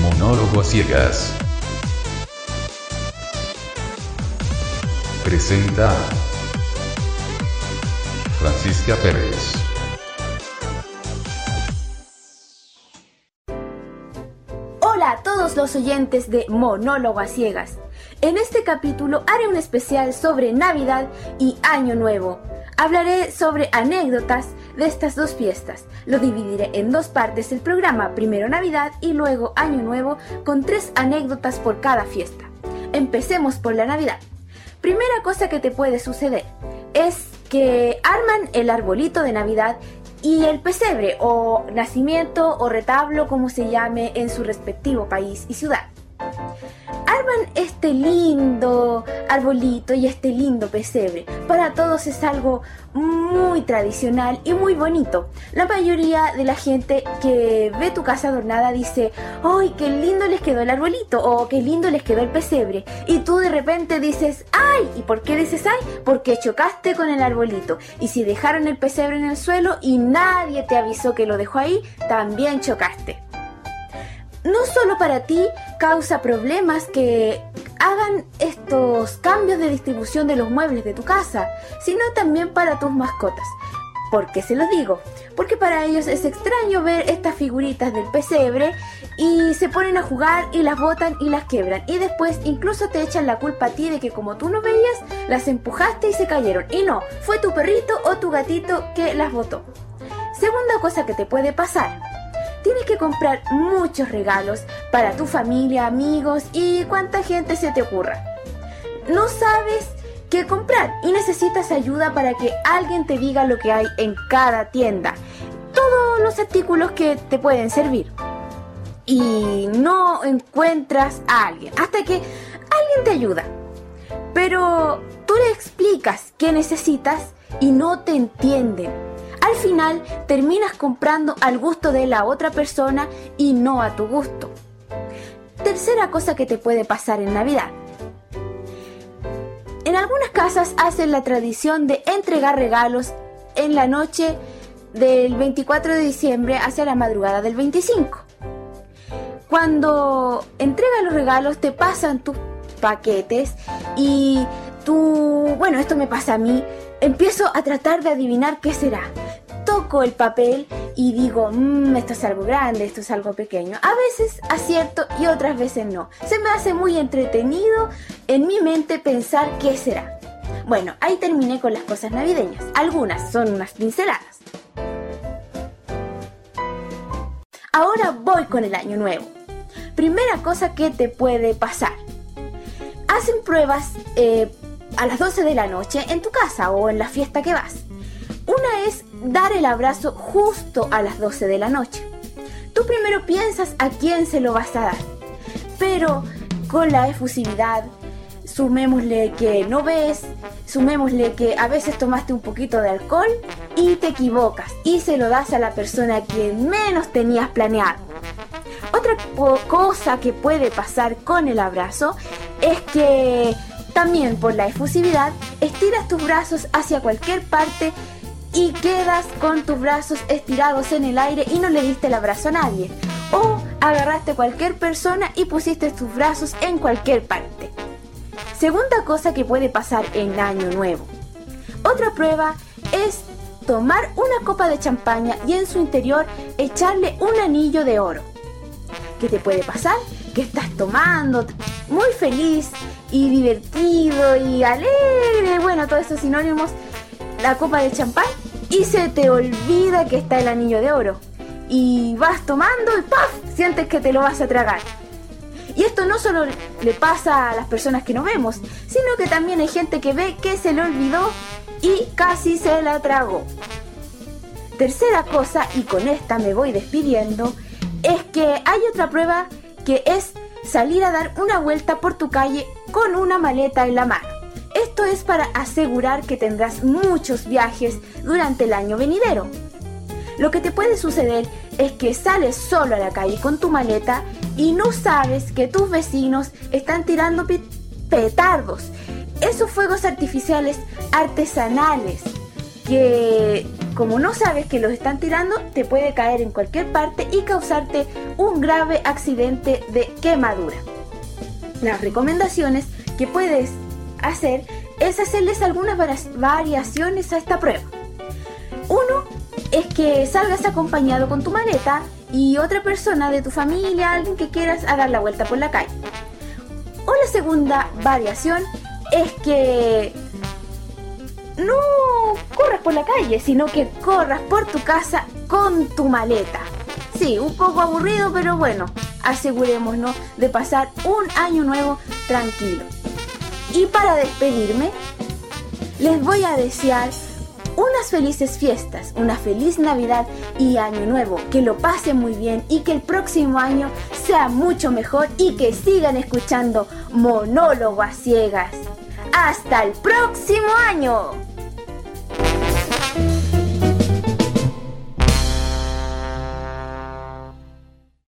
Monólogo a ciegas. Presenta Francisca Pérez. Hola a todos los oyentes de Monólogo a Ciegas. En este capítulo haré un especial sobre Navidad y Año Nuevo. Hablaré sobre anécdotas de estas dos fiestas. Lo dividiré en dos partes el programa, primero Navidad y luego Año Nuevo, con tres anécdotas por cada fiesta. Empecemos por la Navidad. Primera cosa que te puede suceder es que arman el arbolito de Navidad y el pesebre o nacimiento o retablo como se llame en su respectivo país y ciudad arman este lindo arbolito y este lindo pesebre. Para todos es algo muy tradicional y muy bonito. La mayoría de la gente que ve tu casa adornada dice, ¡ay, qué lindo les quedó el arbolito! o ¡qué lindo les quedó el pesebre! Y tú de repente dices, ¡ay! ¿Y por qué dices ¡ay? Porque chocaste con el arbolito. Y si dejaron el pesebre en el suelo y nadie te avisó que lo dejó ahí, también chocaste no solo para ti causa problemas que hagan estos cambios de distribución de los muebles de tu casa, sino también para tus mascotas. ¿Por qué se los digo? Porque para ellos es extraño ver estas figuritas del pesebre y se ponen a jugar y las botan y las quebran. Y después incluso te echan la culpa a ti de que como tú no veías, las empujaste y se cayeron. Y no, fue tu perrito o tu gatito que las botó. Segunda cosa que te puede pasar tienes que comprar muchos regalos para tu familia, amigos y cuánta gente se te ocurra. No sabes qué comprar y necesitas ayuda para que alguien te diga lo que hay en cada tienda. Todos los artículos que te pueden servir. Y no encuentras a alguien hasta que alguien te ayuda. Pero tú le explicas qué necesitas y no te entienden al final terminas comprando al gusto de la otra persona y no a tu gusto. Tercera cosa que te puede pasar en Navidad. En algunas casas hacen la tradición de entregar regalos en la noche del 24 de diciembre hacia la madrugada del 25. Cuando entregan los regalos te pasan tus paquetes y tú, bueno, esto me pasa a mí, empiezo a tratar de adivinar qué será toco el papel y digo, mmm, esto es algo grande, esto es algo pequeño. A veces acierto y otras veces no. Se me hace muy entretenido en mi mente pensar qué será. Bueno, ahí terminé con las cosas navideñas. Algunas son unas pinceladas. Ahora voy con el año nuevo. Primera cosa que te puede pasar. Hacen pruebas eh, a las 12 de la noche en tu casa o en la fiesta que vas. Una es dar el abrazo justo a las 12 de la noche. Tú primero piensas a quién se lo vas a dar, pero con la efusividad, sumémosle que no ves, sumémosle que a veces tomaste un poquito de alcohol y te equivocas y se lo das a la persona a quien menos tenías planeado. Otra cosa que puede pasar con el abrazo es que también por la efusividad estiras tus brazos hacia cualquier parte y quedas con tus brazos estirados en el aire y no le diste el abrazo a nadie. O agarraste a cualquier persona y pusiste tus brazos en cualquier parte. Segunda cosa que puede pasar en Año Nuevo. Otra prueba es tomar una copa de champaña y en su interior echarle un anillo de oro. ¿Qué te puede pasar? Que estás tomando muy feliz y divertido y alegre, bueno, todos esos sinónimos la copa de champán y se te olvida que está el anillo de oro. Y vas tomando y ¡paf! Sientes que te lo vas a tragar. Y esto no solo le pasa a las personas que no vemos, sino que también hay gente que ve que se le olvidó y casi se la tragó. Tercera cosa, y con esta me voy despidiendo, es que hay otra prueba que es salir a dar una vuelta por tu calle con una maleta en la mano. Es para asegurar que tendrás muchos viajes durante el año venidero. Lo que te puede suceder es que sales solo a la calle con tu maleta y no sabes que tus vecinos están tirando petardos, esos fuegos artificiales artesanales que como no sabes que los están tirando te puede caer en cualquier parte y causarte un grave accidente de quemadura. Las recomendaciones que puedes hacer es hacerles algunas variaciones a esta prueba. Uno es que salgas acompañado con tu maleta y otra persona de tu familia, alguien que quieras, a dar la vuelta por la calle. O la segunda variación es que no corras por la calle, sino que corras por tu casa con tu maleta. Sí, un poco aburrido, pero bueno, asegurémonos de pasar un año nuevo tranquilo. Y para despedirme, les voy a desear unas felices fiestas, una feliz Navidad y Año Nuevo. Que lo pasen muy bien y que el próximo año sea mucho mejor y que sigan escuchando Monólogo a Ciegas. ¡Hasta el próximo año!